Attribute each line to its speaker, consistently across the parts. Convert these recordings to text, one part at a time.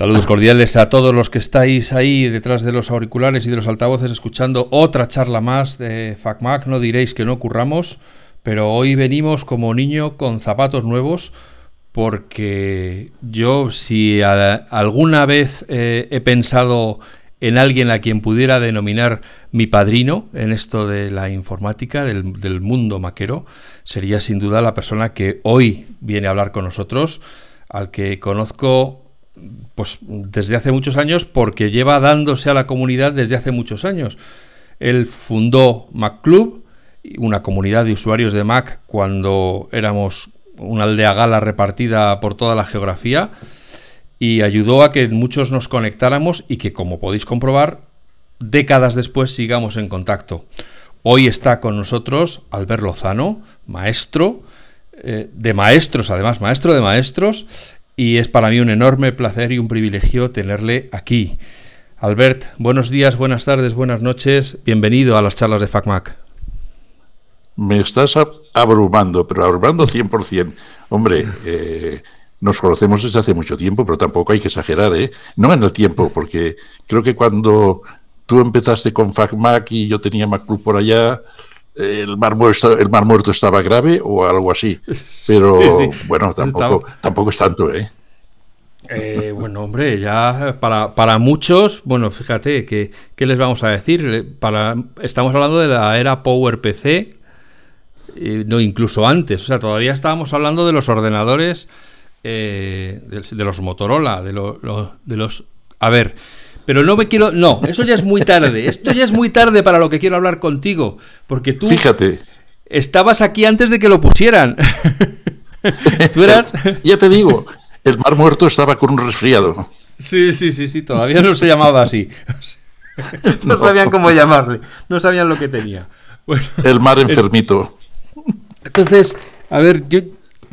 Speaker 1: Saludos cordiales a todos los que estáis ahí detrás de los auriculares y de los altavoces escuchando otra charla más de FacMac. No diréis que no curramos, pero hoy venimos como niño con zapatos nuevos porque yo si alguna vez eh, he pensado en alguien a quien pudiera denominar mi padrino en esto de la informática, del, del mundo maquero, sería sin duda la persona que hoy viene a hablar con nosotros, al que conozco pues desde hace muchos años porque lleva dándose a la comunidad desde hace muchos años. Él fundó Mac Club, una comunidad de usuarios de Mac cuando éramos una aldea gala repartida por toda la geografía y ayudó a que muchos nos conectáramos y que como podéis comprobar, décadas después sigamos en contacto. Hoy está con nosotros Albert Lozano, maestro, eh, de maestros, además, maestro de maestros, y es para mí un enorme placer y un privilegio tenerle aquí. Albert, buenos días, buenas tardes, buenas noches, bienvenido a las charlas de FacMac.
Speaker 2: Me estás abrumando, pero abrumando 100%. Hombre, eh, nos conocemos desde hace mucho tiempo, pero tampoco hay que exagerar, ¿eh? No en el tiempo, porque creo que cuando tú empezaste con FacMac y yo tenía MacBook por allá, el mar, muerto, el mar muerto estaba grave o algo así. Pero bueno, tampoco, tampoco es tanto, ¿eh?
Speaker 1: ¿eh? bueno, hombre, ya para, para muchos, bueno, fíjate, ¿qué, ¿qué, les vamos a decir? Para, estamos hablando de la era PowerPC, no incluso antes, o sea, todavía estábamos hablando de los ordenadores, eh, de, los Motorola, de, de los... A ver, pero no me quiero. No, eso ya es muy tarde. Esto ya es muy tarde para lo que quiero hablar contigo. Porque tú.
Speaker 2: Fíjate.
Speaker 1: Estabas aquí antes de que lo pusieran.
Speaker 2: tú eras. ya te digo, el mar muerto estaba con un resfriado.
Speaker 1: Sí, sí, sí, sí, todavía no se llamaba así. No, sabían cómo llamarle, no sabían lo que tenía.
Speaker 2: el mar enfermito.
Speaker 1: Entonces, a ver, yo,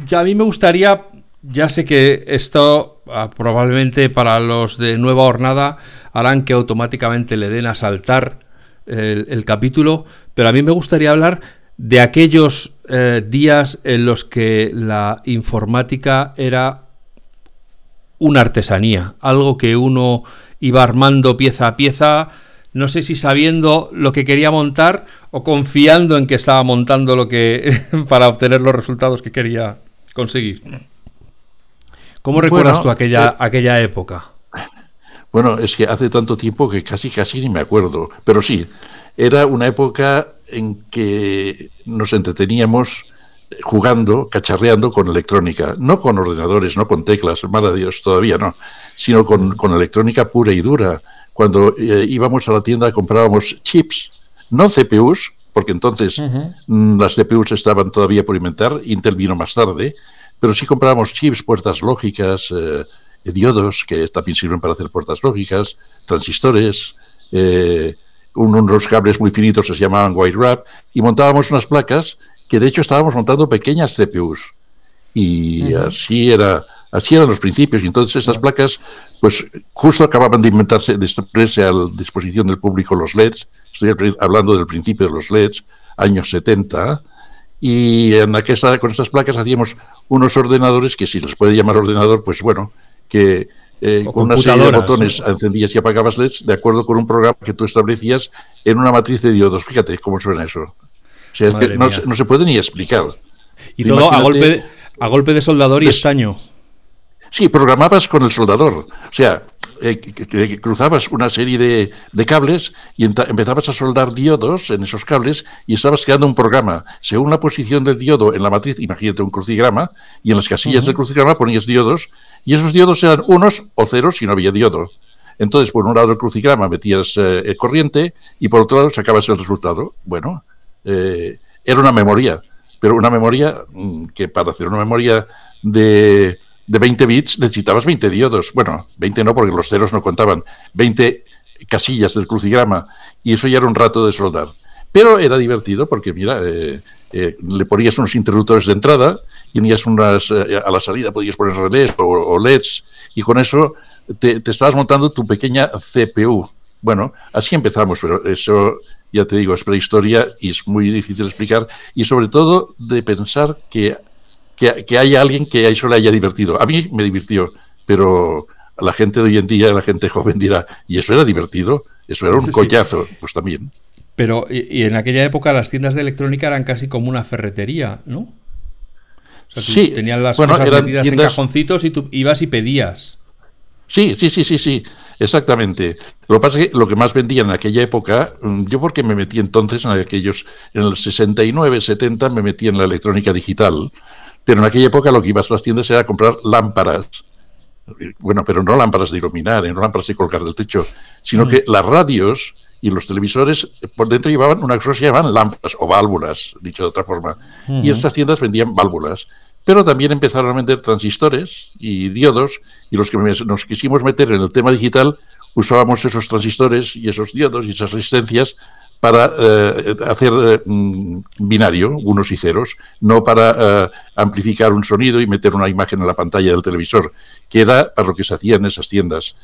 Speaker 1: ya a mí me gustaría, ya sé que esto ah, probablemente para los de nueva hornada harán que automáticamente le den a saltar el, capítulo, pero a mí me gustaría hablar de aquellos eh, días en los que la informática era una artesanía, algo que uno iba armando pieza a pieza, no sé si sabiendo lo que quería montar o confiando en que estaba montando lo que para obtener los resultados que quería conseguir. ¿Cómo recuerdas tú aquella, eh, aquella época?
Speaker 2: Bueno, es que hace tanto tiempo que casi, casi ni me acuerdo. Pero sí, era una época en que nos entreteníamos jugando, cacharreando con electrónica, no con ordenadores, no con teclas, mala Dios, todavía no, sino con, electrónica pura y dura. Cuando eh, íbamos a la tienda comprábamos chips, no CPUs, porque entonces las CPUs estaban todavía por inventar, Intel vino más tarde, pero sí comprábamos chips, puertas lógicas, eh, diodos que también sirven para hacer puertas lógicas, transistores, eh, unos cables muy finitos que se llamaban white wrap, y montábamos unas placas que de hecho estábamos montando pequeñas CPUs. Y así era así eran los principios. Y entonces esas placas, pues justo acababan de inventarse, de ponerse a la disposición del público los LEDs. Estoy hablando del principio de los LEDs, años 70. Y en aquella, con estas placas hacíamos unos ordenadores que si les puede llamar ordenador, pues bueno, que eh, con una serie de botones encendías y apagabas LEDs de acuerdo con un programa que tú establecías en una matriz de diodos. Fíjate cómo suena eso. O sea, no, se puede ni explicar.
Speaker 1: Y todo a golpe, de, a golpe de soldador y estaño.
Speaker 2: Sí, programabas con el soldador. O sea, eh, que, cruzabas una serie de, de cables y empezabas a soldar diodos en esos cables y estabas creando un programa. Según la posición del diodo en la matriz, imagínate un crucigrama, y en las casillas del crucigrama ponías diodos, y esos diodos eran unos o ceros si no había diodo. Entonces, por un lado del crucigrama metías eh, corriente y por otro lado sacabas el resultado. Bueno, eh, era una memoria, pero una memoria mm, que para hacer una memoria de de 20 bits necesitabas 20 diodos. Bueno, 20 no, porque los ceros no contaban. 20 casillas del crucigrama. Y eso ya era un rato de soldar. Pero era divertido porque, mira, eh, eh, le ponías unos interruptores de entrada y unas, eh, a la salida podías poner relés o, LEDs y con eso te, te, estabas montando tu pequeña CPU. Bueno, así empezamos, pero eso, ya te digo, es prehistoria y es muy difícil explicar y sobre todo de pensar que que, haya alguien que eso le haya divertido. A mí me divirtió, pero la gente de hoy en día, la gente joven dirá, ¿y eso era divertido? Eso era un collazo, pues también.
Speaker 1: Pero, y, en aquella época las tiendas de electrónica eran casi como una ferretería, ¿no?
Speaker 2: sí.
Speaker 1: Tenían las cosas metidas en cajoncitos y tú ibas y pedías.
Speaker 2: Sí, sí, sí, sí, sí, exactamente. Lo que pasa es que lo que más vendían en aquella época, mm, yo porque me metí entonces en aquellos, en el 69, 70 me metí en la electrónica digital, pero en aquella época lo que ibas a las tiendas era comprar lámparas. Bueno, pero no lámparas de iluminar, no lámparas de colgar del techo, sino mm. que las radios y los televisores por dentro llevaban una cosa que se llamaban lámparas o válvulas, dicho de otra forma. Y estas tiendas vendían válvulas pero también empezaron a vender transistores y diodos, y los que nos quisimos meter en el tema digital usábamos esos transistores y esos diodos y esas resistencias para eh, hacer eh, mm, binario, unos y ceros, no para eh, amplificar un sonido y meter una imagen en la pantalla del televisor, que era para lo que se hacía en esas tiendas.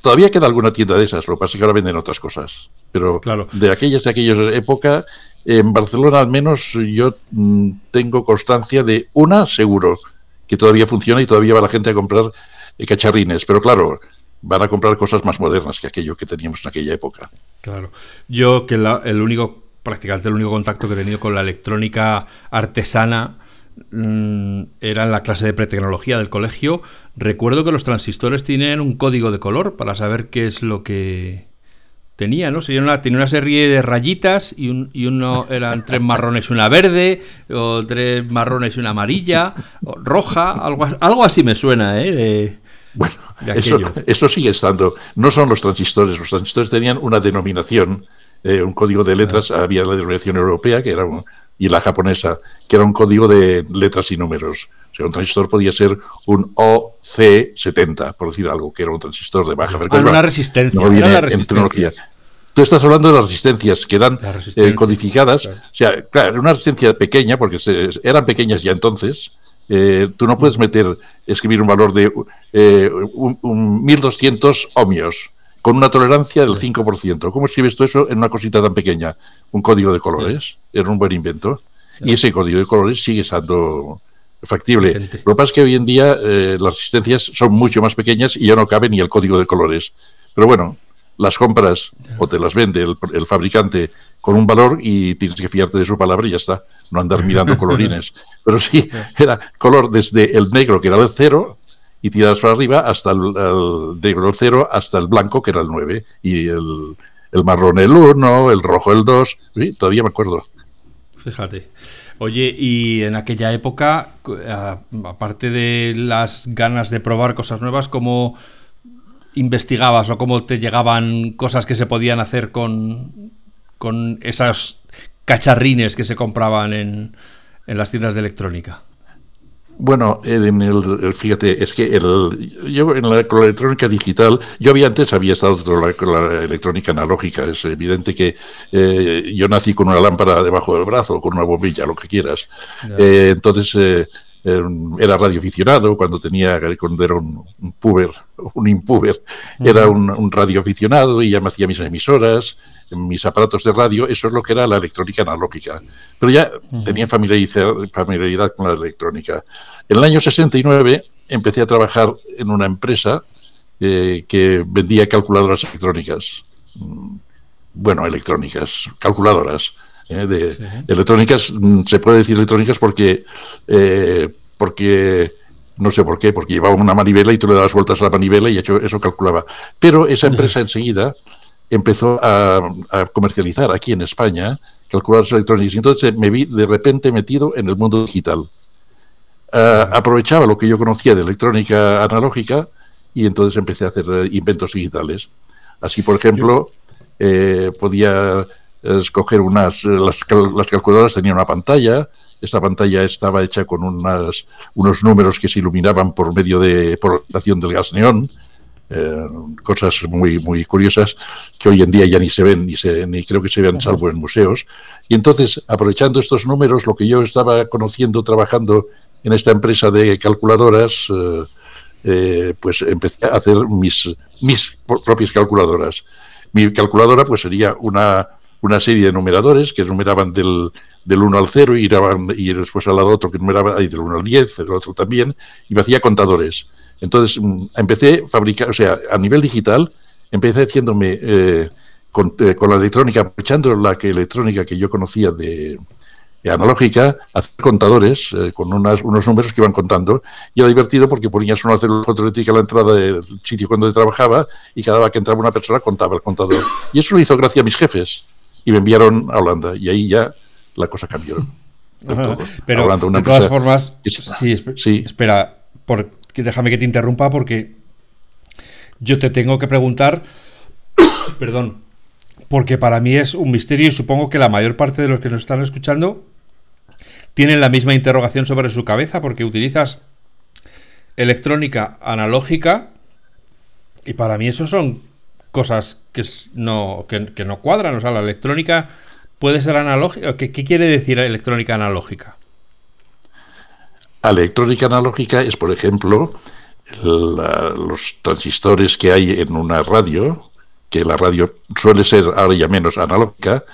Speaker 2: todavía queda alguna tienda de esas, lo que pasa es que ahora venden otras cosas, pero de aquellas de aquellas época en Barcelona al menos yo mm, tengo constancia de una seguro que todavía funciona y todavía va la gente a comprar cacharrines, pero claro, van a comprar cosas más modernas que aquello que teníamos en aquella época.
Speaker 1: Claro. Yo que el único, prácticamente el único contacto que he tenido con la electrónica artesana mm, era en la clase de pretecnología del colegio. Recuerdo que los transistores tienen un código de color para saber qué es lo que tenía, ¿no? Sería una, tenía una serie de rayitas y, un, y uno eran tres marrones y una verde, o tres marrones y una amarilla, o roja, algo así me suena, ¿eh?
Speaker 2: Bueno, eso, sigue estando. No son los transistores, los transistores tenían una denominación, eh, un código de letras, había la denominación europea, que era y la japonesa, que era un código de letras y números. O sea, un transistor podía ser un OC70, por decir algo, que era un transistor de baja
Speaker 1: frecuencia. Ah, una resistencia.
Speaker 2: No viene en tecnología. Tú estás hablando de las resistencias que eran eh, codificadas. O sea, claro, una resistencia pequeña, porque eran pequeñas ya entonces. Eh, tú no puedes meter, escribir un valor de eh, un, 1200 ohmios con una tolerancia del 5%. ¿Cómo escribes tú eso en una cosita tan pequeña? Un código de colores. Era un buen invento. Y ese código de colores sigue siendo factible. Lo que pasa es que hoy en día las resistencias son mucho más pequeñas y ya no cabe ni el código de colores. Pero bueno, las compras o te las vende el, fabricante con un valor y tienes que fiarte de su palabra y ya está, no andar mirando colorines. Pero sí, era color desde el negro, que era el cero, y tiradas para arriba, hasta el, negro el cero, hasta el blanco, que era el 9, y el, marrón el 1, el rojo el 2, todavía me acuerdo.
Speaker 1: Fíjate. Oye, y en aquella época, aparte de las ganas de probar cosas nuevas, ¿cómo investigabas o cómo te llegaban cosas que se podían hacer con, con esos cacharrines que se compraban en, en las tiendas de electrónica?
Speaker 2: Bueno, en el, fíjate, es que el, yo en la, con la electrónica digital, yo había antes había estado con la, electrónica analógica. Es evidente que eh, yo nací con una lámpara debajo del brazo, con una bombilla, lo que quieras. Eh, entonces, eh, era radioaficionado cuando tenía cuando era un, puber un impuber. Era un, radioaficionado y ya me hacía mis emisoras mis aparatos de radio. Eso es lo que era la electrónica analógica. Pero ya tenía familiaridad, con la electrónica. En el año 69 empecé a trabajar en una empresa eh, que vendía calculadoras electrónicas. Mm, bueno electrónicas calculadoras ¿eh? de electrónicas, mm, se puede decir electrónicas porque, eh, porque no sé por qué, porque llevaba una manivela y tú le dabas vueltas a la manivela y eso, eso calculaba. Pero esa empresa enseguida empezó a, comercializar aquí en España calculadoras electrónicas y entonces me vi de repente metido en el mundo digital. Ah, aprovechaba lo que yo conocía de electrónica analógica y entonces empecé a hacer eh, inventos digitales. Así, por ejemplo, podía escoger unas, eh, las, calculadoras tenían una pantalla, esta pantalla estaba hecha con unas, unos números que se iluminaban por medio de polarización del gas neón, eh, cosas muy, muy curiosas que hoy en día ya ni se ven, ni, se, ni creo que se vean salvo en museos. Y entonces, aprovechando estos números, lo que yo estaba conociendo trabajando en esta empresa de calculadoras, eh, pues empecé a hacer mis, mis propias calculadoras. Mi calculadora pues sería una una serie de numeradores que numeraban del, del 1 al 0 y, y después al lado otro que numeraba y del 1 al 10, el otro también, y me hacía contadores. Entonces mm, empecé a fabricar, o sea, a nivel digital, empecé haciéndome eh, con, eh, con, la electrónica, aprovechando la que electrónica que yo conocía de, analógica, hacer contadores eh, con unas, unos números que iban contando. Y era divertido porque ponías una fotoeléctrica a la entrada del sitio cuando trabajaba y cada vez que entraba una persona contaba el contador. Y eso lo hizo gracias a mis jefes. Y me enviaron a Holanda. Y ahí ya la cosa cambió.
Speaker 1: Pero de todas formas, sí, espera, déjame que te interrumpa porque yo te tengo que preguntar, perdón, porque para mí es un misterio y supongo que la mayor parte de los que nos están escuchando tienen la misma interrogación sobre su cabeza porque utilizas electrónica analógica y para mí eso son cosas que no, que, no cuadran. O sea, la electrónica puede ser analógica. ¿Qué, quiere decir electrónica analógica?
Speaker 2: Electrónica analógica es, por ejemplo, los transistores que hay en una radio, que la radio suele ser ahora ya menos analógica,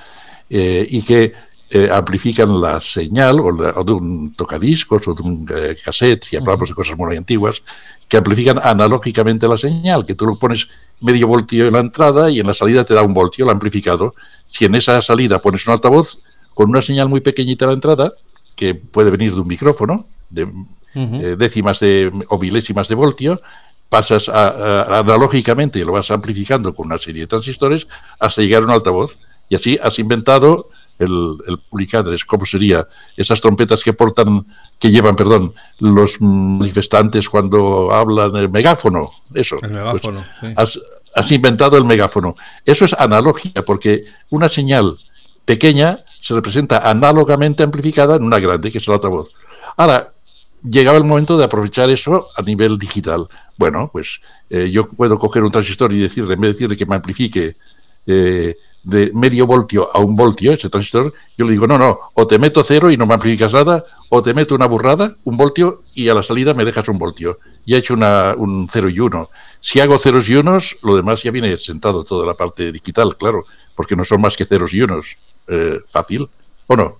Speaker 2: eh, y que eh, amplifican la señal o, de un tocadiscos o de un eh, cassette, si hablamos de cosas muy antiguas, que amplifican analógicamente la señal, que tú lo pones medio voltio en la entrada y en la salida te da un voltio, el amplificado. Si en esa salida pones un altavoz con una señal muy pequeñita en la entrada, que puede venir de un micrófono, de eh, décimas de, o milésimas de voltio, pasas analógicamente y lo vas amplificando con una serie de transistores hasta llegar a un altavoz. Y así has inventado el, el publicadres, ¿cómo sería? Esas trompetas que portan, que llevan, perdón, los manifestantes cuando hablan el megáfono, eso. El megáfono, pues, has, inventado el megáfono. Eso es analogía, porque una señal pequeña se representa análogamente amplificada en una grande, que es el altavoz. Ahora, llegaba el momento de aprovechar eso a nivel digital. Bueno, pues eh, yo puedo coger un transistor y decirle, en vez de decirle que me amplifique eh, de medio voltio a un voltio, ese transistor, yo le digo, no, no, o te meto cero y no me amplificas nada, o te meto una burrada, un voltio, y a la salida me dejas un voltio. Y he hecho una, un cero y uno. Si hago ceros y unos, lo demás ya viene sentado toda la parte digital, claro, porque no son más que ceros y unos. Eh, fácil, ¿o no?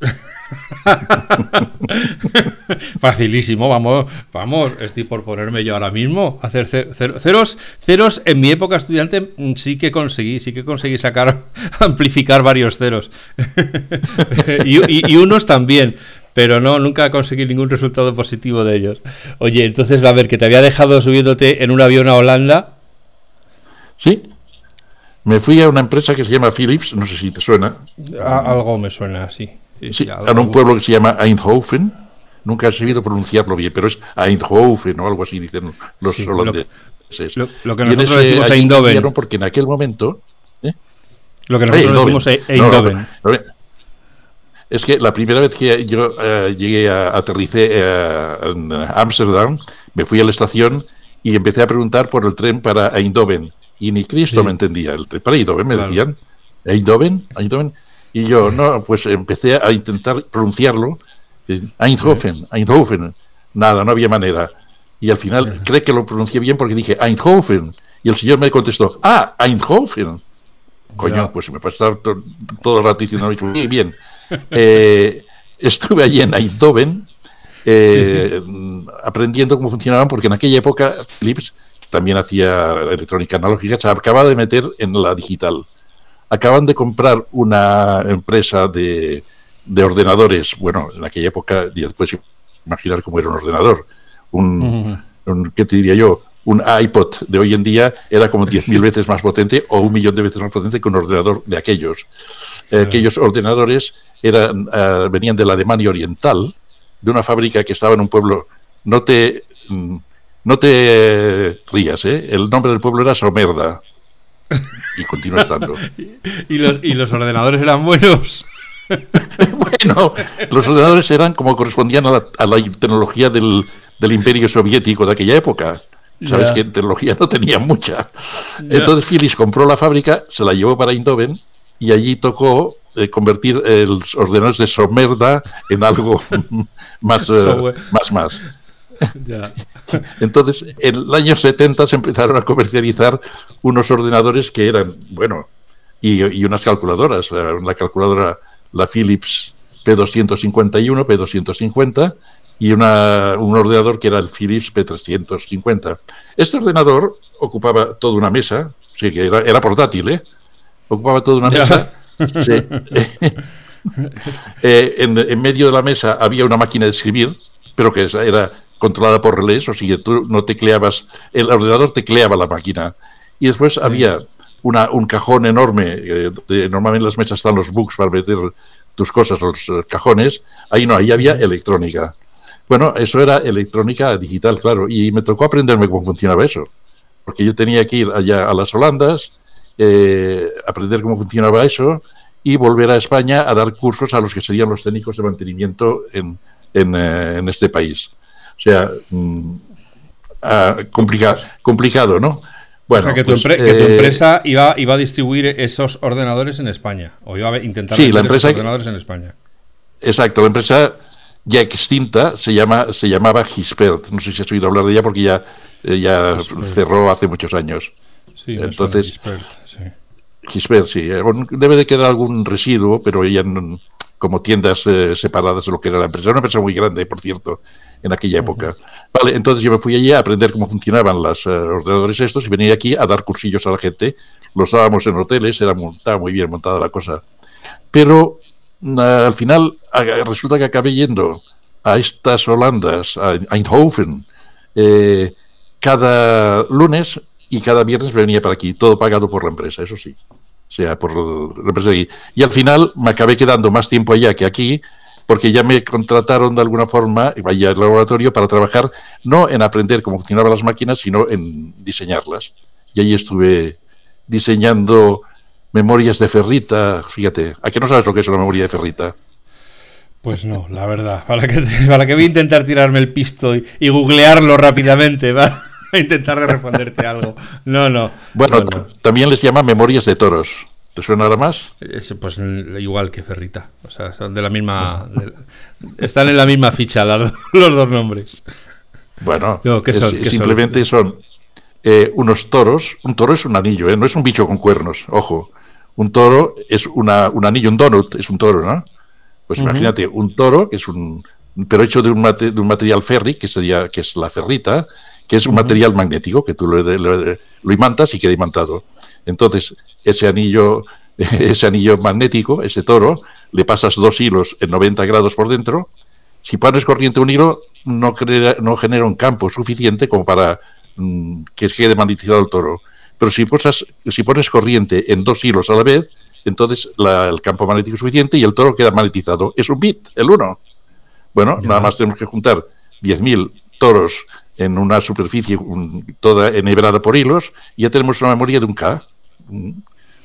Speaker 1: Facilísimo, vamos, vamos, estoy por ponerme yo ahora mismo a hacer ceros, ceros en mi época estudiante mm, sí que conseguí, sí que conseguí sacar, amplificar varios ceros y, unos también, pero no, nunca conseguí ningún resultado positivo de ellos. Oye, entonces va a ver que te había dejado subiéndote en un avión a Holanda.
Speaker 2: Sí. Me fui a una empresa que se llama Philips, no sé si te suena.
Speaker 1: algo me suena, sí.
Speaker 2: Sí, en un pueblo que se llama Eindhoven. Nunca he sabido pronunciarlo bien, pero es Eindhoven o algo así, dicen los holandeses.
Speaker 1: Lo, que nosotros decimos Eindhoven.
Speaker 2: Porque en aquel momento... ¿eh?
Speaker 1: Lo que nosotros decimos Eindhoven.
Speaker 2: es que la primera vez que yo eh, llegué a aterricé eh, en Ámsterdam, me fui a la estación y empecé a preguntar por el tren para Eindhoven. Y ni Cristo me entendía. El tren para Eindhoven me decían. Eindhoven, Eindhoven. Y yo, no, pues empecé a intentar pronunciarlo. Eh, Eindhoven, Eindhoven. Nada, no había manera. Y al final cree que lo pronuncié bien porque dije Eindhoven. Y el señor me contestó, ah, Eindhoven. Coño, pues me pasaba todo, todo el rato diciendo, bien, bien. Eh, estuve allí en Eindhoven eh, aprendiendo cómo funcionaban, porque en aquella época Philips también hacía electrónica analógica, se acababa de meter en la digital acaban de comprar una empresa de, ordenadores, bueno, en aquella época, ya puedes imaginar cómo era un ordenador, un, ¿qué te diría yo? Un iPod de hoy en día era como 10.000 veces más potente o un millón de veces más potente que un ordenador de aquellos. Aquellos ordenadores eran, eh, venían de la Alemania Oriental, de una fábrica que estaba en un pueblo, no te, mm, no te rías, ¿eh? el nombre del pueblo era Somerda y continúa estando.
Speaker 1: ¿Y, los, ordenadores eran buenos?
Speaker 2: bueno, los ordenadores eran como correspondían a la, tecnología del, Imperio Soviético de aquella época. Sabes que tecnología no tenía mucha. Entonces Philips compró la fábrica, se la llevó para Indoven y allí tocó eh, convertir los ordenadores de Somerda en algo más, eh, más, más. Entonces, en el año 70 se empezaron a comercializar unos ordenadores que eran, bueno, y, unas calculadoras. La calculadora, la Philips P251, P250 y una, un ordenador que era el Philips P350. Este ordenador ocupaba toda una mesa, sí que era, era portátil, ¿eh? Ocupaba toda una mesa. Sí. Eh, en, medio de la mesa había una máquina de escribir, pero que era controlada por relés, o sea que tú no tecleabas, el ordenador tecleaba la máquina. Y después había una, un cajón enorme, eh, normalmente en las mesas están los books para meter tus cosas, los eh, cajones, ahí no, ahí había electrónica. Bueno, eso era electrónica digital, claro, y me tocó aprenderme cómo funcionaba eso, porque yo tenía que ir allá a las Holandas, aprender cómo funcionaba eso, y volver a España a dar cursos a los que serían los técnicos de mantenimiento en, en, eh, este país. O sea, mm, ah, complicado, ¿no?
Speaker 1: Bueno, o sea, que, tu, pues, eh, empresa iba, iba a distribuir esos ordenadores en España, o iba a intentar
Speaker 2: sí, la empresa,
Speaker 1: ordenadores en España.
Speaker 2: Exacto, la empresa ya extinta se, llama, se llamaba Gispert. No sé si has oído hablar de ella porque ya, eh, ya cerró hace muchos años.
Speaker 1: Sí, Entonces, sí
Speaker 2: sí. Debe de quedar algún residuo, pero ya como tiendas eh, separadas de lo que era la empresa. Era una empresa muy grande, por cierto, en aquella época. Vale, entonces yo me fui allí a aprender cómo funcionaban los eh, ordenadores estos y venía aquí a dar cursillos a la gente. Los dábamos en hoteles, era estaba muy bien montada la cosa. Pero al final resulta que acabé yendo a estas Holandas, a Eindhoven, cada lunes y cada viernes venía para aquí, todo pagado por la empresa, eso sí. O sea, por aquí. Y al final me acabé quedando más tiempo allá que aquí, porque ya me contrataron de alguna forma, vaya al laboratorio, para trabajar no en aprender cómo funcionaban las máquinas, sino en diseñarlas. Y ahí estuve diseñando memorias de ferrita. Fíjate, ¿a qué no sabes lo que es una memoria de ferrita?
Speaker 1: Pues no, la verdad. Para que, para que voy a intentar tirarme el pisto y, y googlearlo rápidamente, ¿va? intentar responderte algo. No, no.
Speaker 2: Bueno, también les llama memorias de toros. ¿Te suena nada más?
Speaker 1: pues igual que Ferrita. O sea, son de la misma. están en la misma ficha los dos nombres.
Speaker 2: Bueno, simplemente son, eh, unos toros. Un toro es un anillo, ¿eh? no es un bicho con cuernos, ojo. Un toro es una, un anillo, un donut es un toro, ¿no? Pues imagínate, un toro, que es un. pero hecho de un, de un material ferri, que sería, que es la ferrita, que es un material magnético que tú lo, lo, imantas y queda imantado. Entonces, ese anillo, ese anillo magnético, ese toro, le pasas dos hilos en 90 grados por dentro. Si pones corriente un hilo, no genera, no genera un campo suficiente como para mm, que quede magnetizado el toro. Pero si, posas, si pones corriente en dos hilos a la vez, entonces el campo magnético es suficiente y el toro queda magnetizado. Es un bit, el uno. Bueno, nada más tenemos que juntar 10.000 toros en una superficie toda enhebrada por hilos y ya tenemos una memoria de un K. Mm.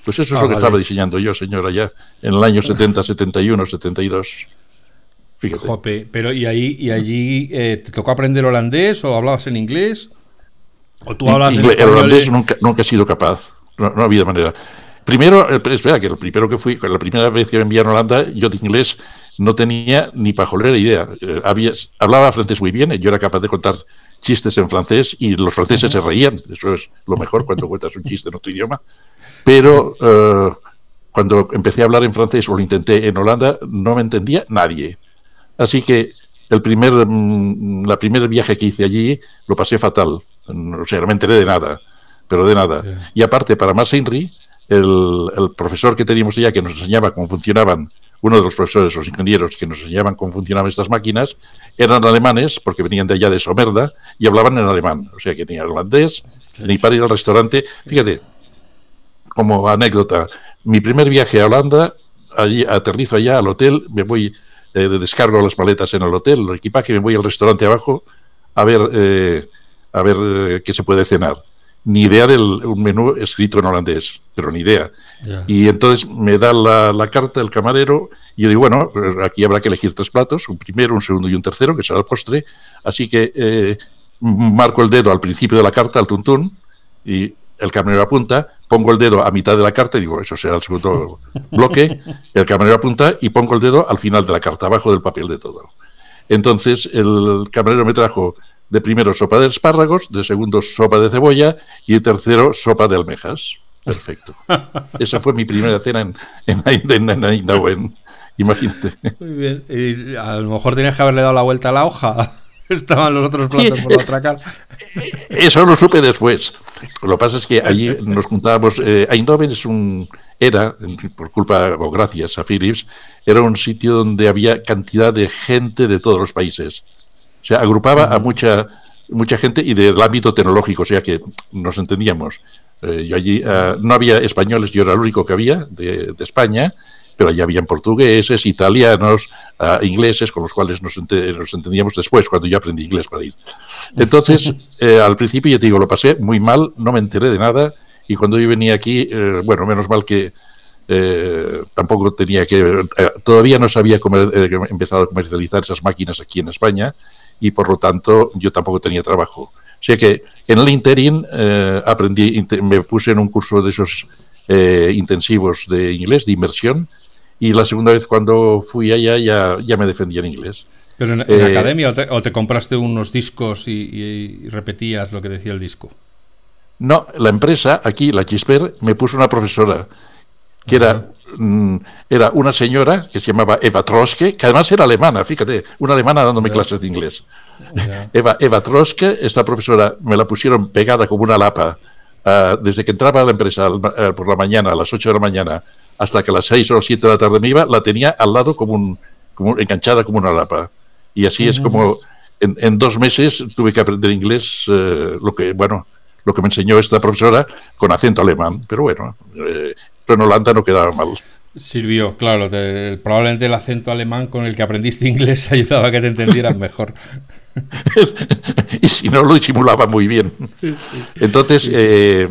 Speaker 2: Pues eso es ah, lo que estaba diseñando yo, señora, ya en el año 70, 71, 72.
Speaker 1: Fíjate. pero ¿y ahí y allí eh, te tocó aprender holandés o hablabas en inglés?
Speaker 2: ¿O tú hablas en El holandés nunca, nunca he sido capaz. No, no había manera. Primero, eh, espera, que lo primero que fui, la primera vez que me enviaron a Holanda, yo de inglés no tenía ni pajolera idea. Eh, había, hablaba francés muy bien, yo era capaz de contar chistes en francés y los franceses se reían. Eso es lo mejor cuando cuentas un chiste en otro idioma. Pero eh, cuando empecé a hablar en francés o lo intenté en Holanda, no me entendía nadie. Así que el primer, mm, la primer viaje que hice allí lo pasé fatal. O sea, no me enteré de nada, pero de nada. Y aparte, para más Henry, el, el, profesor que teníamos allá que nos enseñaba cómo funcionaban, uno de los profesores, los ingenieros que nos enseñaban cómo funcionaban estas máquinas, eran alemanes, porque venían de allá de Somerda, y hablaban en alemán, o sea que ni holandés, ni para ir al restaurante. Fíjate, como anécdota, mi primer viaje a Holanda, allí aterrizo allá al hotel, me voy, eh, descargo las maletas en el hotel, el equipaje, me voy al restaurante abajo a ver, eh, a ver eh, qué se puede cenar ni idea del un menú escrito en holandés, pero ni idea. Y entonces me da la, carta el camarero y yo digo, bueno, aquí habrá que elegir tres platos, un primero, un segundo y un tercero, que será el postre. Así que eh, marco el dedo al principio de la carta, al tuntún, y el camarero apunta, pongo el dedo a mitad de la carta y digo, eso será el segundo bloque, el camarero apunta y pongo el dedo al final de la carta, abajo del papel de todo. Entonces el camarero me trajo de primero sopa de espárragos, de segundo sopa de cebolla y de tercero sopa de almejas. Perfecto. Esa fue mi primera cena en, en, Imagínate.
Speaker 1: Muy bien. Y a lo mejor tenías que haberle dado la vuelta a la hoja. Estaban los otros platos por la otra cara.
Speaker 2: Eso lo supe después. Lo que pasa es que allí nos juntábamos. Eh, Eindhoven es un. Era, por culpa o gracias a Philips, era un sitio donde había cantidad de gente de todos los países. O sea, agrupaba a mucha, mucha gente y del ámbito tecnológico, o sea que nos entendíamos. Eh, yo allí uh, no había españoles, yo era el único que había de, de España pero allá habían portugueses, italianos, uh, ingleses, con los cuales nos, ent nos, entendíamos después, cuando yo aprendí inglés para ir. Entonces, eh, al principio, ya te digo, lo pasé muy mal, no me enteré de nada, y cuando yo venía aquí, eh, bueno, menos mal que eh, tampoco tenía que, todavía no se había empezado a comercializar esas máquinas aquí en España, y por lo tanto yo tampoco tenía trabajo. O sea que en el interim eh, aprendí, me puse en un curso de esos intensivos de inglés, de inmersión, y la segunda vez cuando fui allá ya, ya me defendía en inglés.
Speaker 1: ¿Pero en, en eh, academia o te, o te, compraste unos discos y, y, y, repetías lo que decía el disco?
Speaker 2: No, la empresa, aquí, la Chisper, me puso una profesora que era, era una señora que se llamaba Eva Troske, que además era alemana, fíjate, una alemana dándome clases de inglés. Eva, Eva Troske, esta profesora me la pusieron pegada como una lapa uh, desde que entraba a la empresa uh, por la mañana, a las 8 de la mañana, hasta que a las 6 o 7 de la tarde me iba, la tenía al lado como, un, como enganchada como una lapa. Y así uh -huh. es como en, en, dos meses tuve que aprender inglés, eh, lo que, bueno, lo que me enseñó esta profesora con acento alemán, pero bueno, eh, en Holanda no quedaba mal.
Speaker 1: Sirvió, claro, te, probablemente el acento alemán con el que aprendiste inglés ayudaba a que te entendieran mejor.
Speaker 2: y si no, lo disimulaba muy bien. Entonces, eh,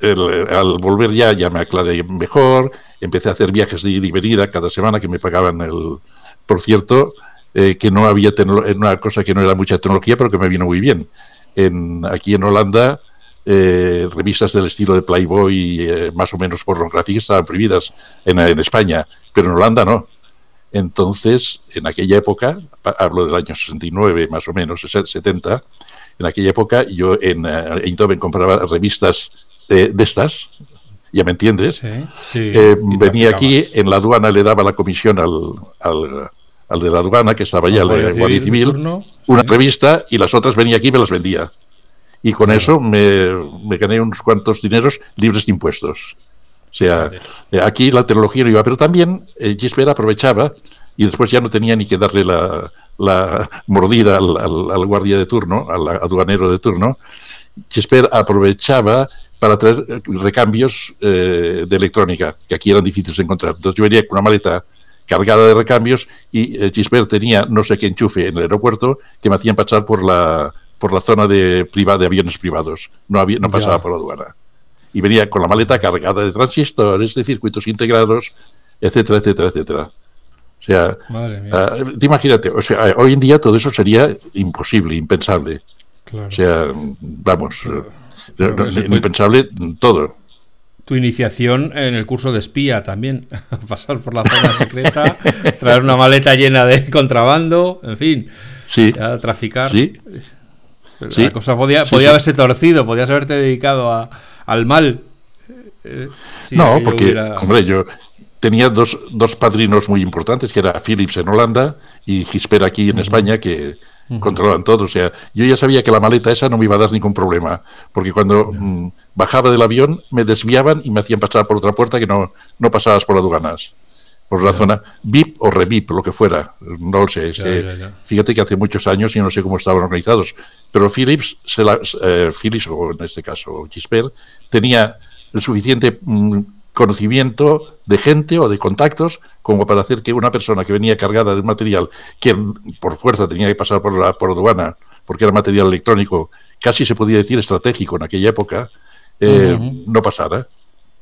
Speaker 2: el, al volver ya, ya me aclaré mejor, empecé a hacer viajes de ida y venida cada semana que me pagaban el... Por cierto, eh, que no había una cosa que no era mucha tecnología, pero que me vino muy bien. En, aquí en Holanda, eh, revistas del estilo de Playboy, eh, más o menos pornográficas, estaban prohibidas en, en, España, pero en Holanda no. Entonces, en aquella época, hablo del año 69 más o menos, 70, en aquella época yo en uh, Eindhoven compraba revistas eh, de estas, ya me entiendes, sí, sí, eh, venía aquí, en la aduana le daba la comisión al, al, al de la aduana, que estaba el de Guardia Civil, turno, una sí. revista, y las otras venía aquí y me las vendía. Y con eso me, me, gané unos cuantos dineros libres de impuestos. O sea, eh, aquí la tecnología no iba, pero también eh, aprovechaba y después ya no tenía ni que darle la, la mordida al, al, al, guardia de turno, al aduanero de turno. Gisbert aprovechaba para traer eh, recambios eh, de electrónica, que aquí eran difíciles de encontrar. Entonces yo venía con una maleta cargada de recambios y eh, Gisbert tenía no sé qué enchufe en el aeropuerto que me hacían pasar por la, por la zona de, privada, de aviones privados. No, había, no pasaba ya. por la aduana. Y venía con la maleta cargada de transistores, de circuitos integrados, etcétera, etcétera, etcétera. O sea, uh, te imagínate, o sea, hoy en día todo eso sería imposible, impensable. Claro. O sea, vamos. Claro impensable todo.
Speaker 1: Tu iniciación en el curso de espía también, pasar por la zona secreta, traer una maleta llena de contrabando, en fin,
Speaker 2: sí.
Speaker 1: traficar.
Speaker 2: Sí.
Speaker 1: La sí. cosa podía, podía sí, haberse torcido, podías haberte dedicado a, al mal.
Speaker 2: Eh, si no, porque, hubiera... hombre, yo tenía dos, dos padrinos muy importantes, que era Philips en Holanda y Gisper aquí en uh -huh. España, que, controlaban todo. O sea, yo ya sabía que la maleta esa no me iba a dar ningún problema, porque cuando mmm, bajaba del avión me desviaban y me hacían pasar por otra puerta que no, no pasabas por aduanas. Por la zona VIP o revip, lo que fuera, no lo sé. Este, ya, ya, fíjate que hace muchos años y no sé cómo estaban organizados, pero Philips, se la, eh, Philips o en este caso Gisbert, tenía el suficiente mmm, conocimiento de gente o de contactos como para hacer que una persona que venía cargada de un material que por fuerza tenía que pasar por la por aduana porque era material electrónico casi se podía decir estratégico en aquella época eh, uh -huh. no pasara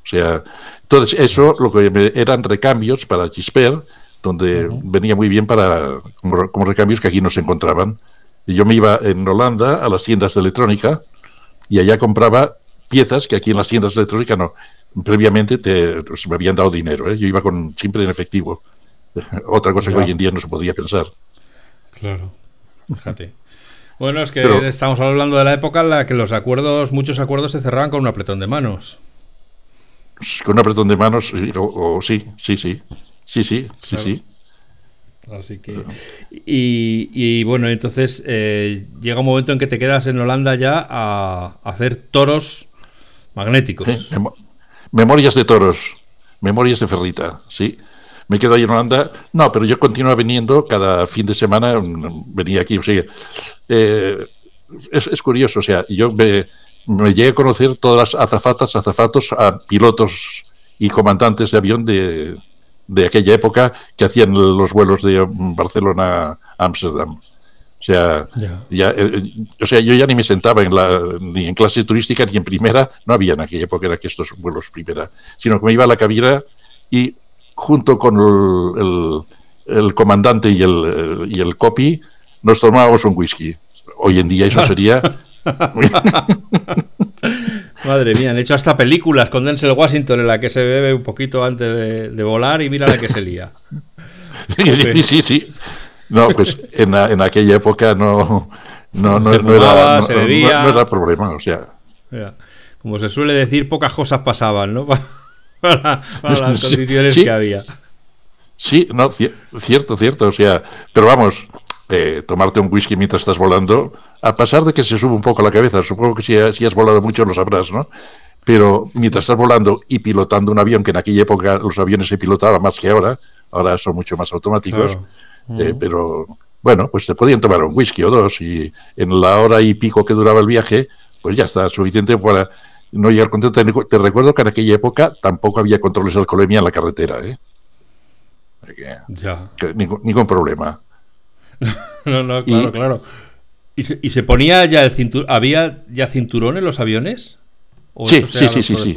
Speaker 2: sea entonces eso lo que eran recambios para Gisper donde uh -huh. venía muy bien para como, como, recambios que aquí no se encontraban y yo me iba en Holanda a las tiendas de electrónica y allá compraba piezas que aquí en las tiendas de electrónica no previamente te, pues, me habían dado dinero, ¿eh? yo iba con siempre en efectivo. Otra cosa que hoy en día no se podría pensar.
Speaker 1: Claro, fíjate. Bueno, es que Pero, estamos hablando de la época en la que los acuerdos, muchos acuerdos se cerraban con un apretón de manos.
Speaker 2: Con un apretón de manos, o, o sí, sí, sí. Sí, sí, sí, sí.
Speaker 1: Así que. Y, bueno, entonces eh, llega un momento en que te quedas en Holanda ya a, hacer toros magnéticos.
Speaker 2: memorias de toros, memorias de ferrita, sí. Me quedo ahí en Holanda. No, pero yo continuo viniendo cada fin de semana, mm, venía aquí. O eh, es, curioso, o sea, yo me, me llegué a conocer todas las azafatas, azafatos, a pilotos y comandantes de avión de, de aquella época que hacían los vuelos de Barcelona a Ámsterdam. O sea, ya, eh, o sea, yo ya ni me sentaba en la, ni en clase turística ni en primera, no había en aquella época era que estos vuelos primera, sino que me iba a la cabina y junto con el, el, comandante y el, y el copy nos tomábamos un whisky. Hoy en día eso sería...
Speaker 1: Madre mía, han hecho hasta películas con Denzel Washington en la que se bebe un poquito antes de, volar y mira la que se lía.
Speaker 2: Sí, sí, sí. No, pues en, en aquella época no, no, no, no era, no, era problema, o sea.
Speaker 1: Como se suele decir, pocas cosas pasaban, ¿no? Para, las condiciones que había.
Speaker 2: Sí, no, cierto, cierto, o sea, pero vamos, eh, tomarte un whisky mientras estás volando, a pesar de que se sube un poco la cabeza, supongo que si, si has volado mucho lo sabrás, ¿no? Pero mientras estás volando y pilotando un avión, que en aquella época los aviones se pilotaban más que ahora, ahora son mucho más automáticos, eh, pero bueno, pues te podían tomar un whisky o dos y en la hora y pico que duraba el viaje, pues ya está suficiente para no llegar contento. Te, recuerdo que en aquella época tampoco había controles de alcoholemia en la carretera, ¿eh? ya. ningún problema.
Speaker 1: no, no, claro, claro. ¿Y se, ponía ya el cinturón? ¿Había ya cinturón en los aviones?
Speaker 2: sí, sí, sí, sí, sí.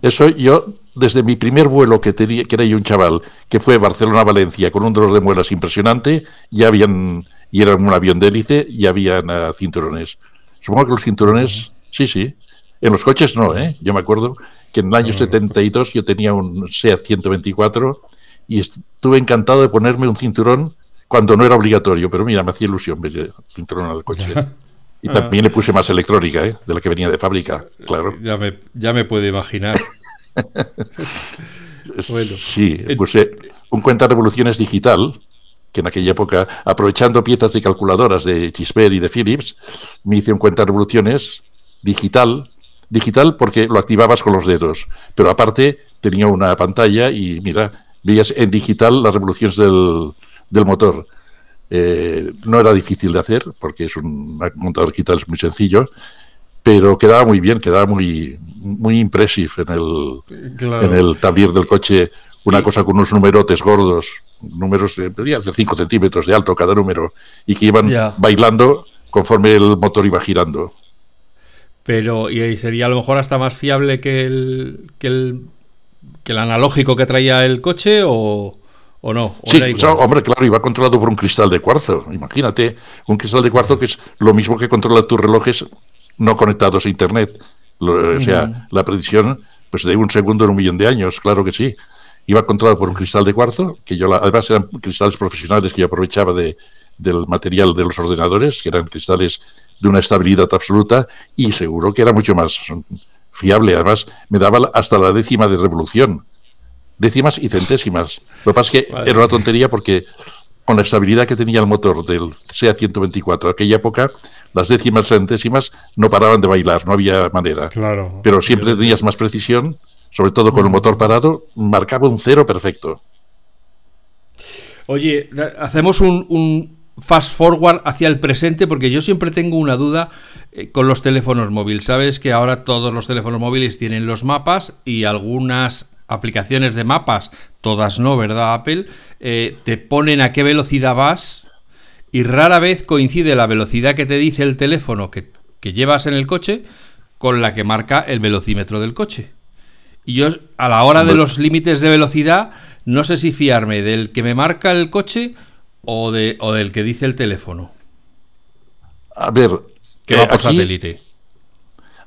Speaker 2: Eso yo, desde mi primer vuelo que, tenía, que era yo un chaval, que fue Barcelona-Valencia, con un dolor de muelas impresionante, ya habían, y era un avión de hélice, ya habían uh, cinturones. Supongo que los cinturones, sí, sí. En los coches no, ¿eh? Yo me acuerdo que en el año 72 yo tenía un SEAT 124 y estuve encantado de ponerme un cinturón cuando no era obligatorio, pero mira, me hacía ilusión ver el cinturón del coche. Y también le puse más electrónica, ¿eh? de la que venía de fábrica, claro.
Speaker 1: Ya me, ya me puedo imaginar.
Speaker 2: Sí, puse un cuenta revoluciones digital, que en aquella época, aprovechando piezas de calculadoras de Chisper y de Philips, me hice un cuenta revoluciones digital, digital porque lo activabas con los dedos, pero aparte tenía una pantalla y mira, veías en digital las revoluciones del, del motor. Eh, no era difícil de hacer porque es un montador digital muy sencillo, pero quedaba muy bien, quedaba muy, muy impresive en el, en el tablier del coche, una cosa con unos numerotes gordos, números de, de 5 centímetros de alto cada número, y que iban bailando conforme el motor iba girando.
Speaker 1: Pero, ¿y sería a lo mejor hasta más fiable que el, que el, que el analógico que traía el coche o...? ¿O no?
Speaker 2: sí, hombre, claro, iba controlado por un cristal de cuarzo. Imagínate, un cristal de cuarzo que es lo mismo que controla tus relojes no conectados a Internet. o sea, la predicción pues de un segundo en un millón de años, claro que sí. Iba controlado por un cristal de cuarzo, que yo además eran cristales profesionales que yo aprovechaba de, del material de los ordenadores, que eran cristales de una estabilidad absoluta y seguro que era mucho más fiable. Además, me daba hasta la décima de revolución décimas y centésimas. Lo que pasa es que era una tontería porque con la estabilidad que tenía el motor del SEA 124 aquella época, las décimas y centésimas no paraban de bailar, no había manera.
Speaker 1: Claro.
Speaker 2: Pero siempre tenías más precisión, sobre todo con el motor parado, marcaba un cero perfecto.
Speaker 1: Oye, hacemos un, fast forward hacia el presente porque yo siempre tengo una duda eh, con los teléfonos móviles. Sabes que ahora todos los teléfonos móviles tienen los mapas y algunas aplicaciones de mapas, todas no, ¿verdad, Apple? Eh, te ponen a qué velocidad vas y rara vez coincide la velocidad que te dice el teléfono que, llevas en el coche con la que marca el velocímetro del coche. Y yo, a la hora de los límites de velocidad, no sé si fiarme del que me marca el coche o, de, o del que dice el teléfono.
Speaker 2: A ver,
Speaker 1: que va eh, por satélite.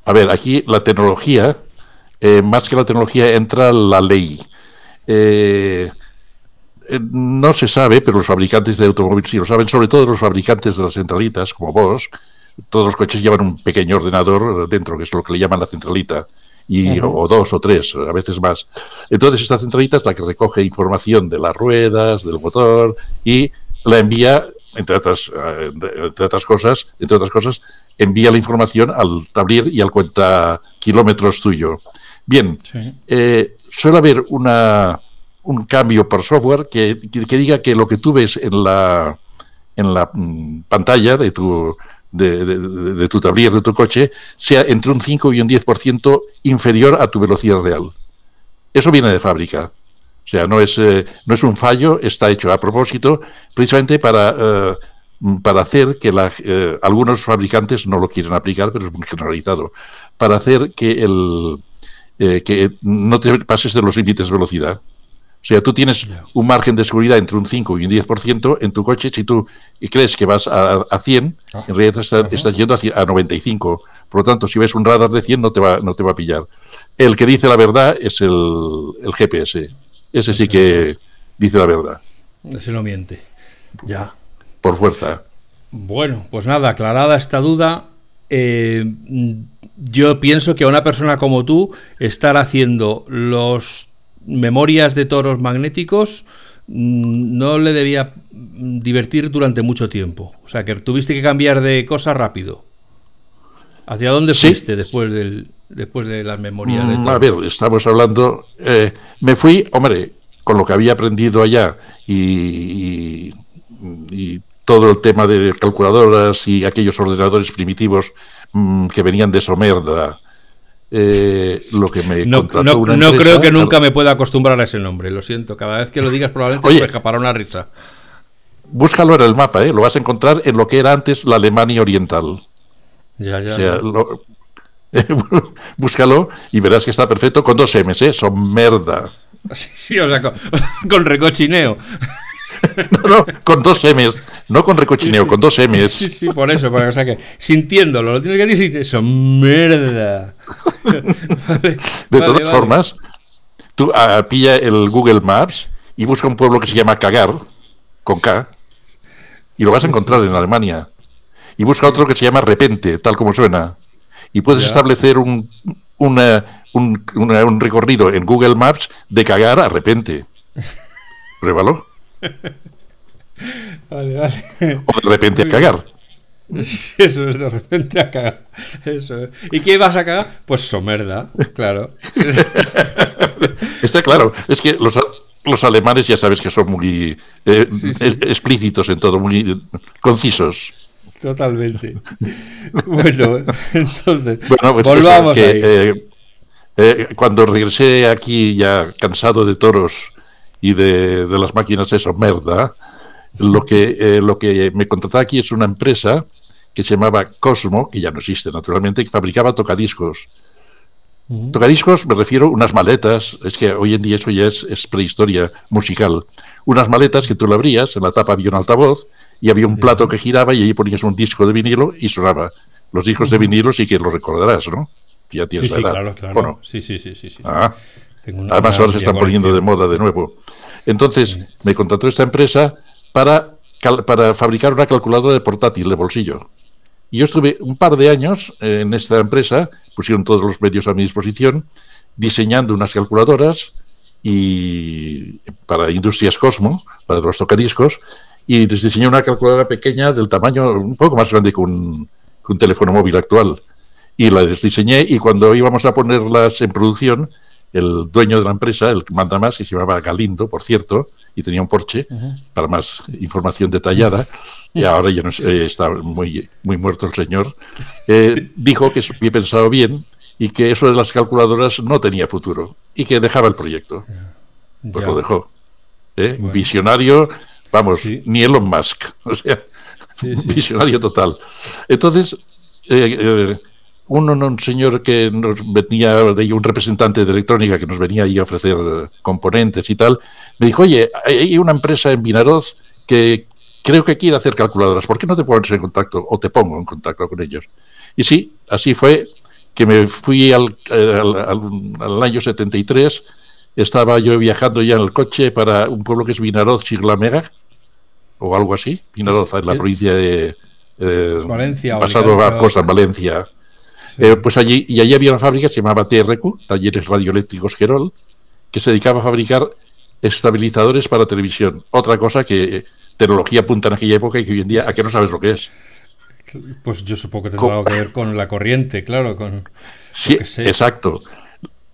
Speaker 2: A ver, aquí la tecnología eh, más que la tecnología entra la ley. Eh, eh, no se sabe, pero los fabricantes de automóviles sí lo saben, sobre todo los fabricantes de las centralitas, como vos, todos los coches llevan un pequeño ordenador dentro, que es lo que le llaman la centralita. y, o dos o tres, a veces más. Entonces esta centralita es la que recoge información de las ruedas, del motor y la envía, entre otras, eh, entre otras cosas, entre otras cosas, envía la información al tablier y al cuenta kilómetros tuyo. Bien, eh, suele haber una, un cambio por software que, que, diga que lo que tú ves en la, en la mm, pantalla de tu, de, de, tu tablier, de tu coche, sea entre un 5 y un 10% inferior a tu velocidad real. Eso viene de fábrica. O sea, no es, eh, no es un fallo, está hecho a propósito, precisamente para, eh, para hacer que la, eh, algunos fabricantes no lo quieren aplicar, pero es muy generalizado, para hacer que, el, que no te pases de los límites de velocidad. O sea, tú tienes un margen de seguridad entre un 5 y un 10% en tu coche. Si tú crees que vas a, a 100, ah. en realidad estás, yendo a 95. Por lo tanto, si ves un radar de 100, no te va, no te va a pillar. El que dice la verdad es el, el GPS. Ese sí que dice la verdad.
Speaker 1: Ese no miente. Ya.
Speaker 2: Por fuerza.
Speaker 1: Bueno, pues nada, aclarada esta duda. Eh, yo pienso que a una persona como tú, estar haciendo los memorias de toros magnéticos mm, no le debía divertir durante mucho tiempo. O sea, que tuviste que cambiar de cosa rápido. ¿Hacia dónde fuiste después del, después de las memorias? De
Speaker 2: mm, a ver, estamos hablando. Eh, me fui, hombre, con lo que había aprendido allá y, todo el tema de calculadoras y aquellos ordenadores primitivos mm, que venían de Somerda. Eh, lo que me
Speaker 1: no, no, creo que nunca me pueda acostumbrar a ese nombre, lo siento. Cada vez que lo digas probablemente me escapará una risa.
Speaker 2: Búscalo en el mapa, ¿eh? lo vas a encontrar en lo que era antes la Alemania Oriental.
Speaker 1: Ya, ya.
Speaker 2: búscalo y verás que está perfecto con dos M's, ¿eh? Son merda.
Speaker 1: Sí, sí, o sea, con, recochineo.
Speaker 2: No, no, con dos M's, no con recochineo, con dos M's.
Speaker 1: Sí, sí, por eso, o sea que sintiéndolo, lo tienes que decir, son merda.
Speaker 2: de todas formas, tú ah, pilla el Google Maps y busca un pueblo que se llama Cagar, con K, y lo vas a encontrar en Alemania. Y busca otro que se llama Repente, tal como suena y puedes establecer un, un, recorrido en Google Maps de cagar a repente. Pruébalo.
Speaker 1: Vale, vale.
Speaker 2: O de repente a cagar.
Speaker 1: Eso es de repente a cagar. Eso ¿Y qué vas a cagar? Pues somerda, claro.
Speaker 2: Está claro. Es que los, los alemanes ya sabes que son muy eh, explícitos en todo, muy concisos.
Speaker 1: Totalmente. bueno, entonces,
Speaker 2: pues volvamos eh, eh, cuando regresé aquí ya cansado de toros y de, las máquinas eso, merda, lo que, eh, lo que me contrató aquí es una empresa que se llamaba Cosmo, que ya no existe naturalmente, que fabricaba tocadiscos. Tocadiscos me refiero a unas maletas, es que hoy en día eso ya es, es prehistoria musical. Unas maletas que tú le abrías, en la tapa había un altavoz y había un plato que giraba y ahí ponías un disco de vinilo y sonaba. Los discos de vinilo sí que lo recordarás, ¿no? Ya tienes
Speaker 1: sí,
Speaker 2: la edad.
Speaker 1: Claro, claro. Sí, sí, sí, sí.
Speaker 2: Ah. Además ahora se están poniendo de moda de nuevo. Entonces me contrató esta empresa para, para fabricar una calculadora de portátil de bolsillo. Y yo estuve un par de años en esta empresa, pusieron todos los medios a mi disposición, diseñando unas calculadoras y para Industrias Cosmo, para los tocadiscos, y les diseñé una calculadora pequeña del tamaño un poco más grande que un, teléfono móvil actual. Y la diseñé y cuando íbamos a ponerlas en producción, el dueño de la empresa, el que manda más, que se llamaba Galindo, por cierto, y tenía un Porsche, para más información detallada, y ahora ya no eh, está muy, muy muerto el señor, eh, dijo que había pensado bien y que eso de las calculadoras no tenía futuro y que dejaba el proyecto. Pues lo dejó. ¿eh? Visionario, vamos, ni Elon Musk, o sea, visionario total. Entonces, un señor que nos venía de un representante de electrónica que nos venía ahí a ofrecer componentes y tal, me dijo, oye, hay una empresa en Vinaroz que creo que quiere hacer calculadoras, ¿por qué no te pones en contacto o te pongo en contacto con ellos? Y sí, así fue que me fui al, al, año 73, estaba yo viajando ya en el coche para un pueblo que es Vinaroz, Chiglamega, o algo así, Vinaroz, en la provincia de...
Speaker 1: Valencia.
Speaker 2: Pasado a Valencia Eh, pues allí, y allí había una fábrica que se llamaba TRQ, Talleres Radioeléctricos Gerol, que se dedicaba a fabricar estabilizadores para televisión. Otra cosa que tecnología punta en aquella época y que hoy en día, ¿a qué no sabes lo que es?
Speaker 1: Pues yo supongo que tendrá algo que ver con la corriente, claro. Con,
Speaker 2: sí, exacto.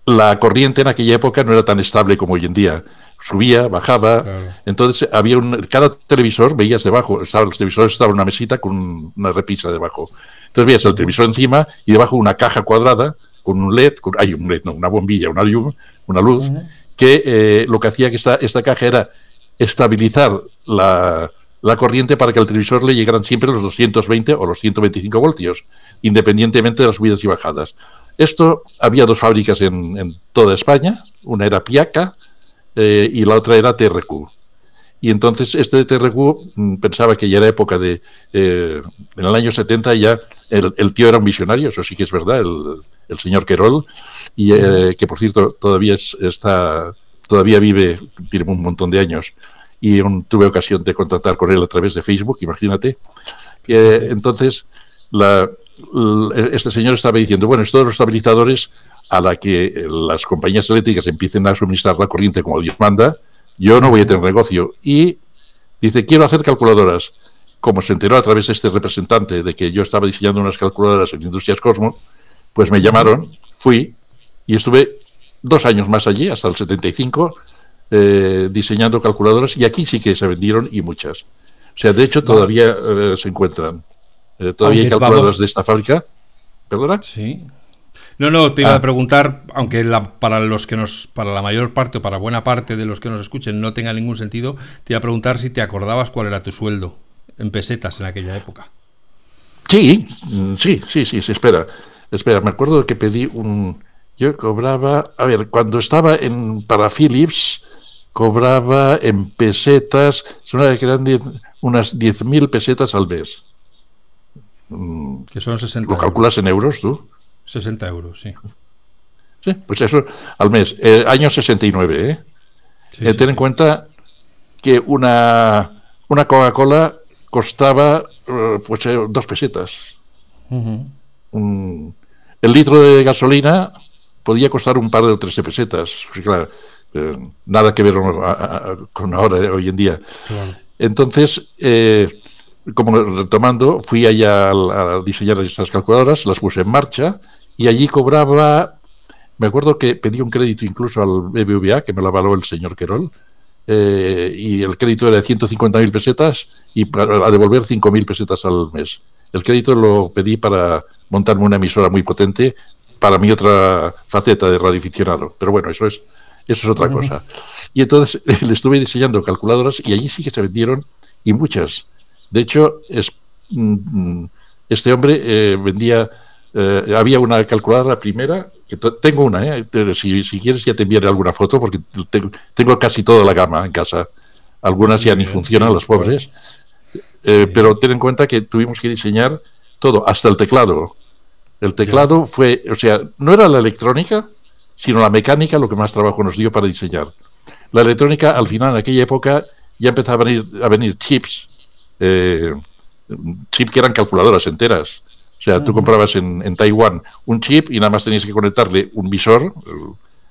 Speaker 2: La corriente en aquella época no era tan estable como hoy en día. Subía, bajaba. Entonces había un. Cada televisor veías debajo. Estaba, los televisores estaban en una mesita con una repisa debajo. Entonces veías el televisor encima y debajo una caja cuadrada con un LED, hay un LED, no, una bombilla, una luz, una luz que eh, lo que hacía que esta, esta caja era estabilizar la, la corriente para que al televisor le llegaran siempre los 220 o los 125 voltios, independientemente de las subidas y bajadas. Esto había dos fábricas en, toda España, una era Piaca eh, y la otra era TRQ. Y entonces este TRQ mm, pensaba que ya era época de... Eh, en el año 70 ya el, tío era un visionario, eso sí que es verdad, el, señor Querol, y eh, que por cierto todavía está... Todavía vive, tiene un montón de años, y tuve ocasión de contactar con él a través de Facebook, imagínate. Eh, entonces, este señor estaba diciendo, bueno, estos los estabilizadores a la que las compañías eléctricas empiecen a suministrar la corriente como Dios manda, yo no voy a tener negocio. Y dice, quiero hacer calculadoras. Como se enteró a través de este representante de que yo estaba diseñando unas calculadoras en Industrias Cosmo, pues me llamaron, fui y estuve dos años más allí, hasta el 75, eh, diseñando calculadoras y aquí sí que se vendieron y muchas. O sea, de hecho todavía eh, se encuentran. Eh, todavía hay calculadoras de esta fábrica. ¿Perdona?
Speaker 1: Sí. No, no, te iba a ah. preguntar, aunque para los que nos, para la mayor parte o para buena parte de los que nos escuchen no tenga ningún sentido, te iba a preguntar si te acordabas cuál era tu sueldo en pesetas en aquella época.
Speaker 2: Sí, mm, sí, sí, sí, sí, espera. Espera, me acuerdo que pedí un. Yo cobraba. A ver, cuando estaba en para Philips, cobraba en pesetas, son que eran unas 10.000 pesetas al mes.
Speaker 1: Mm, que son 60
Speaker 2: ¿Lo calculas en euros tú?
Speaker 1: 60 euros, sí.
Speaker 2: Sí, pues eso al mes. Eh, año 69, ¿eh? eh ten en cuenta que una, una Coca-Cola costaba eh, pues dos pesetas. el litro de gasolina podía costar un par de o tres pesetas. claro, eh, nada que ver con ahora, hoy en día. Entonces, eh, como retomando, fui allá a, diseñar estas calculadoras, las puse en marcha y allí cobraba, me acuerdo que pedí un crédito incluso al BBVA, que me lo avaló el señor Querol, eh, y el crédito era de 150.000 pesetas y para devolver 5.000 pesetas al mes. El crédito lo pedí para montarme una emisora muy potente para mi otra faceta de radioaficionado. Pero bueno, eso es eso es otra cosa. Y entonces le estuve diseñando calculadoras y allí sí que se vendieron y muchas. De hecho, es, mm, mm, este hombre eh, vendía, eh, había una calculadora primera, que tengo una, eh, si, quieres ya te enviaré alguna foto porque tengo, casi toda la gama en casa. Algunas ya ni funcionan, las pobres. pero ten en cuenta que tuvimos que diseñar todo, hasta el teclado. El teclado fue, o sea, no era la electrónica, sino la mecánica lo que más trabajo nos dio para diseñar. La electrónica, al final, en aquella época, ya empezaba a venir, a venir chips, eh, chips que eran calculadoras enteras. O sea, tú comprabas en, en, Taiwán un chip y nada más tenías que conectarle un visor,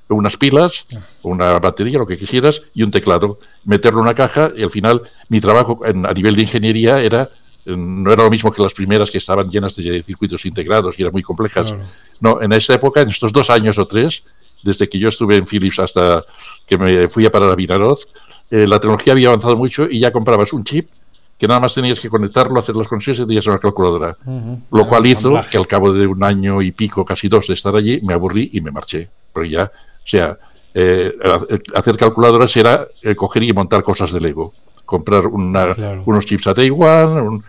Speaker 2: unas pilas, una batería, lo que quisieras, y un teclado. Meterlo en una caja y al final mi trabajo a nivel de ingeniería era no era lo mismo que las primeras que estaban llenas de circuitos integrados y eran muy complejas. No, en esa época, en estos dos años o tres, desde que yo estuve en Philips hasta que me fui a parar a Vinaroz, eh, la tecnología había avanzado mucho y ya comprabas un chip que nada más tenías que conectarlo, hacer las conexiones y tenías una calculadora. Lo cual hizo que al cabo de un año y pico, casi dos de estar allí, me aburrí y me marché. Porque ya, o sea, eh, hacer calculadoras era eh, coger y montar cosas de Lego. Comprar unos chips a Taiwan, un,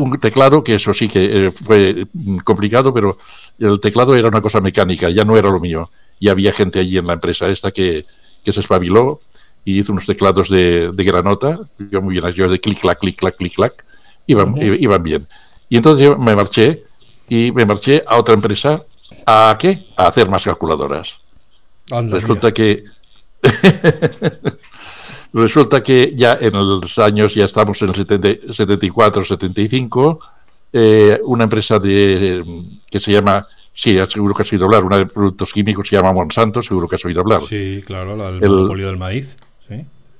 Speaker 2: un teclado, que eso sí que fue complicado, pero el teclado era una cosa mecánica, ya no era lo mío y había gente allí en la empresa esta que, se espabiló y hizo unos teclados de, granota, yo muy bien, yo de clic, clac, clic, clac, clic, clac, iban, iban bien. Y entonces yo me marché y me marché a otra empresa, ¿a qué? A hacer más calculadoras. Resulta que resulta que ya en los años, ya estamos en el 74, 75, eh, una empresa de, que se llama, sí, seguro que has oído hablar, una de productos químicos se llama Monsanto, seguro que has oído hablar.
Speaker 1: Sí, claro, el, monopolio del maíz.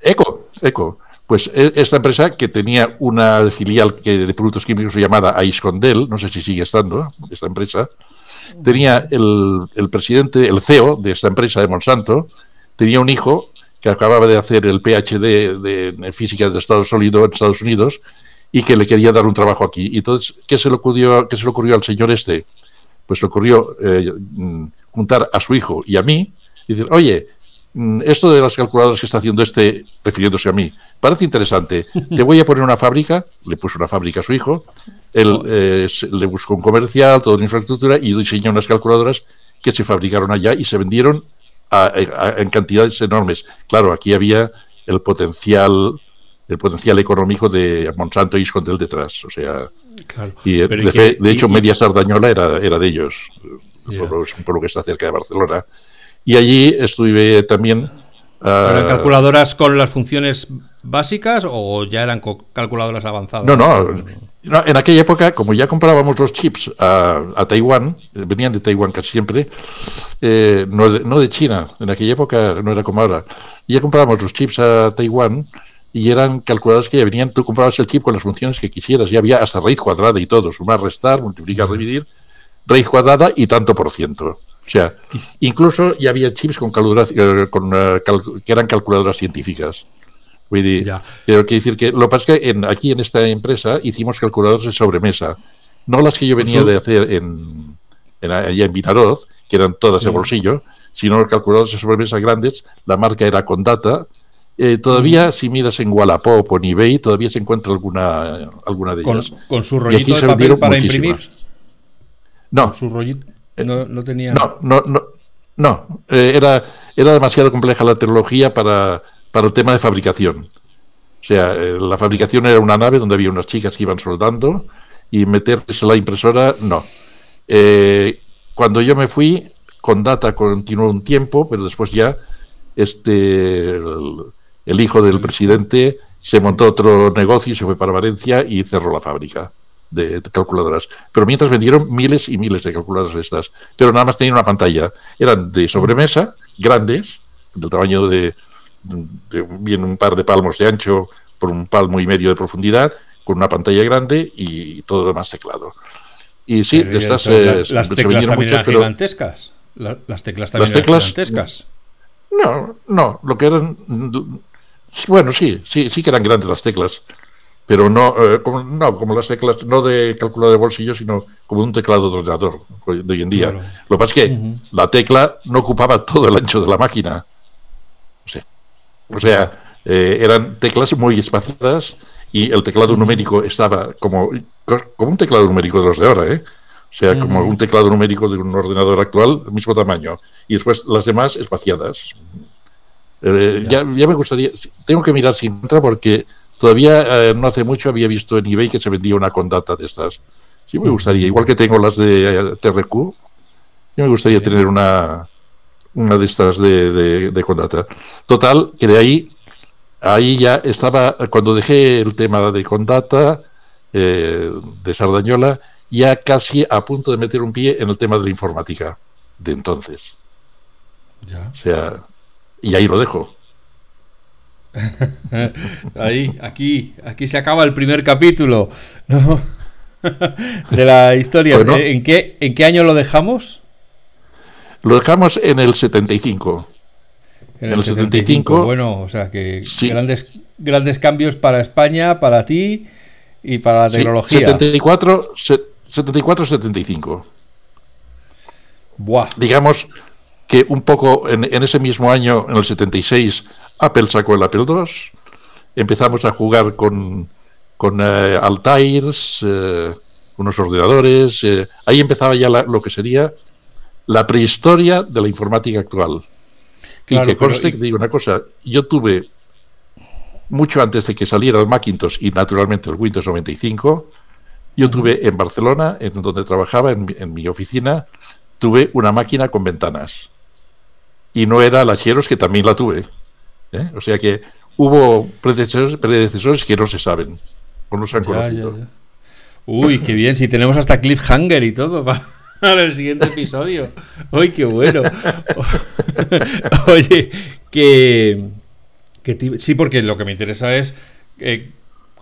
Speaker 2: Eco, Eco. Pues e, esta empresa que tenía una filial que de productos químicos llamada Aiscondel, no sé si sigue estando esta empresa, tenía el, presidente, el CEO de esta empresa de Monsanto, tenía un hijo que acababa de hacer el PhD de, física de estado sólido en Estados Unidos y que le quería dar un trabajo aquí. Y entonces, ¿qué se le ocurrió, qué se le ocurrió al señor este? Pues le ocurrió eh, juntar a su hijo y a mí y decir, oye, mm, esto de las calculadoras que está haciendo este, refiriéndose a mí, parece interesante. Te voy a poner una fábrica, le puso una fábrica a su hijo, él eh, le buscó un comercial, toda una infraestructura y diseñó unas calculadoras que se fabricaron allá y se vendieron en cantidades enormes. Claro, aquí había el potencial el potencial económico de Monsanto y Iscondel detrás. O sea, y, de, hecho, Media Sardañola era, era de ellos. es un pueblo que está cerca de Barcelona. Y allí estuve también.
Speaker 1: ¿Eran ah, calculadoras con las funciones básicas o ya eran calculadoras avanzadas?
Speaker 2: No, no. en aquella época, como ya comprábamos los chips a, Taiwán, venían de Taiwán casi siempre, eh, no, de, no, de, China, en aquella época no era como ahora, ya comprábamos los chips a Taiwán y eran calculadoras que ya venían, tú comprabas el chip con las funciones que quisieras, ya había hasta raíz cuadrada y todo, sumar, restar, multiplicar, dividir, raíz cuadrada y tanto por ciento. O sea, incluso ya había chips con, eh, con eh, que eran calculadoras científicas. Quiero decir que lo que pasa es que en, aquí en esta empresa hicimos calculadoras de sobremesa, no las que yo venía de hacer en, en, allá en Vinaroz, que eran todas de bolsillo, sino calculadoras de sobremesa grandes. La marca era Condata. Eh, todavía, si miras en Wallapop o en eBay, todavía se encuentra alguna, alguna de ellas.
Speaker 1: ¿Con, su rollito de papel para imprimir?
Speaker 2: No.
Speaker 1: su rollito? No, no tenía...
Speaker 2: No, no, no. no. Eh, era, era demasiado compleja la tecnología para para el tema de fabricación. O sea, eh, la fabricación era una nave donde había unas chicas que iban soldando y meterse la impresora, no. Eh, cuando yo me fui, con Data continuó un tiempo, pero después ya este, el, hijo del presidente se montó otro negocio y se fue para Valencia y cerró la fábrica de, calculadoras. Pero mientras vendieron miles y miles de calculadoras estas, pero nada más tenían una pantalla. Eran de sobremesa, grandes, del tamaño de, bien un par de palmos de ancho por un palmo y medio de profundidad, con una pantalla grande y todo lo demás teclado. Y sí, de estas
Speaker 1: las, teclas también eran gigantescas. las teclas también
Speaker 2: eran gigantescas. No, no, lo que eran bueno, sí, sí, sí que eran grandes las teclas, pero no, eh, como, no como las teclas, no de calculador de bolsillo, sino como un teclado de ordenador de hoy en día. Lo que pasa es que la tecla no ocupaba todo el ancho de la máquina. O sea, eh, eran teclas muy espaciadas y el teclado numérico estaba como, como un teclado numérico de los de ahora, ¿eh? O sea, como un teclado numérico de un ordenador actual, mismo tamaño. Y después las demás espaciadas. Eh, ya. me gustaría, tengo que mirar si entra porque todavía eh, no hace mucho había visto en eBay que se vendía una condata de estas. Sí me gustaría, igual que tengo las de TRQ, sí me gustaría tener una, una de estas de, de, Condata. Total, que de ahí, ahí ya estaba, cuando dejé el tema de Condata, eh, de Sardañola, ya casi a punto de meter un pie en el tema de la informática de entonces. Ya. O sea, y ahí lo dejo.
Speaker 1: ahí, aquí, aquí se acaba el primer capítulo de la historia. ¿En, qué, ¿En qué año lo dejamos?
Speaker 2: Lo dejamos en el 75.
Speaker 1: En el, 75, Bueno, o sea que grandes, grandes cambios para España, para ti y para la tecnología.
Speaker 2: 74, 74, 75.
Speaker 1: Buah.
Speaker 2: Digamos que un poco en, ese mismo año, en el 76, Apple sacó el Apple II. Empezamos a jugar con, con eh, Altairs, eh, unos ordenadores. Eh, ahí empezaba ya lo que sería la prehistoria de la informática actual. y que conste que digo una cosa, yo tuve mucho antes de que saliera el Macintosh y naturalmente el Windows 95, yo tuve en Barcelona, en donde trabajaba, en, mi oficina, tuve una máquina con ventanas. Y no era la Cheros, que también la tuve. ¿Eh? O sea que hubo predecesores, predecesores, que no se saben o no se han conocido.
Speaker 1: Uy, qué bien, si tenemos hasta cliffhanger y todo para, el siguiente episodio. Uy, qué bueno. Oye, que, sí, porque lo que me interesa es eh,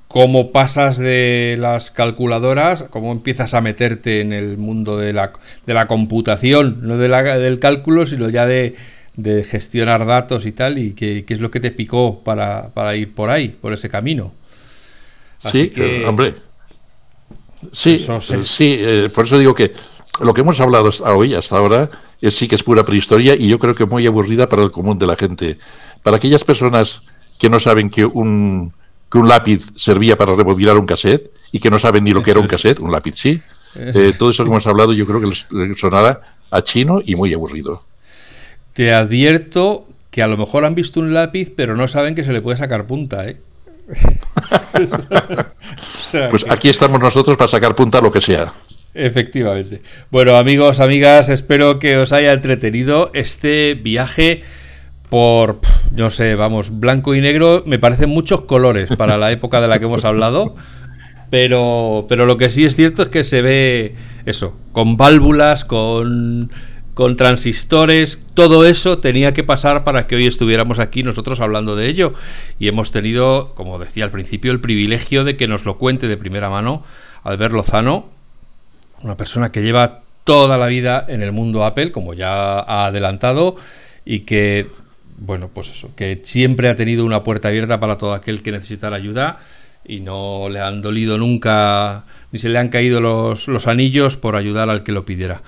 Speaker 1: cómo pasas de las calculadoras, cómo empiezas a meterte en el mundo de la, de la computación, no de la, del cálculo, sino ya de, gestionar datos y tal, y qué, es lo que te picó para, ir por ahí, por ese camino.
Speaker 2: sí, que, hombre. Sí, sí, eh, por eso digo que lo que hemos hablado hasta hoy, hasta ahora, es, sí que es pura prehistoria y yo creo que muy aburrida para el común de la gente. Para aquellas personas que no saben que un que un lápiz servía para rebobinar un cassette y que no saben ni lo que era un cassette, un lápiz sí. Eh, todo eso que hemos hablado yo creo que les sonará a chino y muy aburrido.
Speaker 1: Te advierto que a lo mejor han visto un lápiz pero no saben que se le puede sacar punta, ¿eh?
Speaker 2: pues aquí estamos nosotros para sacar punta a lo que sea.
Speaker 1: Efectivamente. Bueno, amigos, amigas, espero que os haya entretenido este viaje por, no sé, vamos, blanco y negro, me parecen muchos colores para la época de la que hemos hablado. Pero, pero lo que sí es cierto es que se ve eso, con válvulas, con, con transistores, todo eso tenía que pasar para que hoy estuviéramos aquí nosotros hablando de ello. Y hemos tenido, como decía al principio, el privilegio de que nos lo cuente de primera mano Albert Lozano, una persona que lleva toda la vida en el mundo Apple, como ya ha adelantado, y que bueno, pues eso, que siempre ha tenido una puerta abierta para todo aquel que necesitara ayuda y no le han dolido nunca, ni se le han caído los, los anillos por ayudar al que lo pidiera.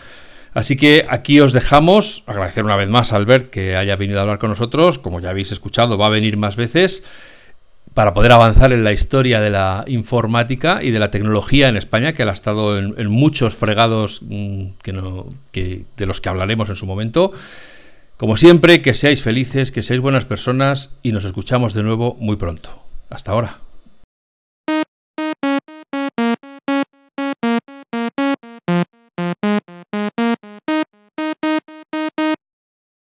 Speaker 1: Así que aquí os dejamos, agradecer una vez más a Albert que haya venido a hablar con nosotros, como ya habéis escuchado, va a venir más veces para poder avanzar en la historia de la informática y de la tecnología en España, que ha estado en, muchos fregados mm, que de los que hablaremos en su momento. Como siempre, que seáis felices, que seáis buenas personas y nos escuchamos de nuevo muy pronto. Hasta ahora.